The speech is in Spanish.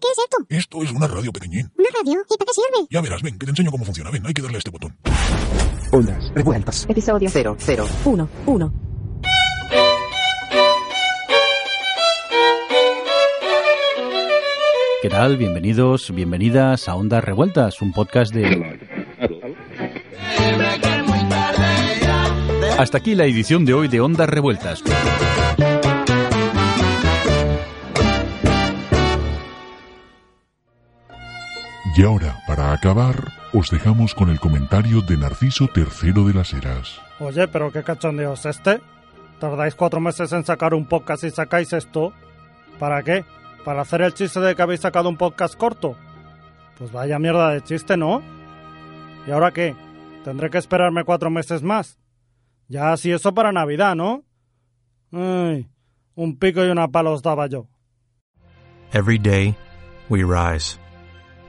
Qué es? ¿Qué es? ¿Qué es esto? Esto es una radio pequeñín. ¿Una radio? ¿Y para qué sirve? Ya verás, ven, que te enseño cómo funciona. Ven, hay que darle a este botón. Ondas revueltas. Episodio 0, 0, 1, 1. ¿Qué tal? Bienvenidos, bienvenidas a Ondas Revueltas, un podcast de... Hasta aquí la edición de hoy de Ondas Revueltas. Y ahora, para acabar, os dejamos con el comentario de Narciso III de las Heras. Oye, pero qué cachondeo es este. Tardáis cuatro meses en sacar un podcast y sacáis esto. ¿Para qué? ¿Para hacer el chiste de que habéis sacado un podcast corto? Pues vaya mierda de chiste, ¿no? ¿Y ahora qué? ¿Tendré que esperarme cuatro meses más? Ya así eso para Navidad, ¿no? Ay, un pico y una pala os daba yo. Every day, we rise,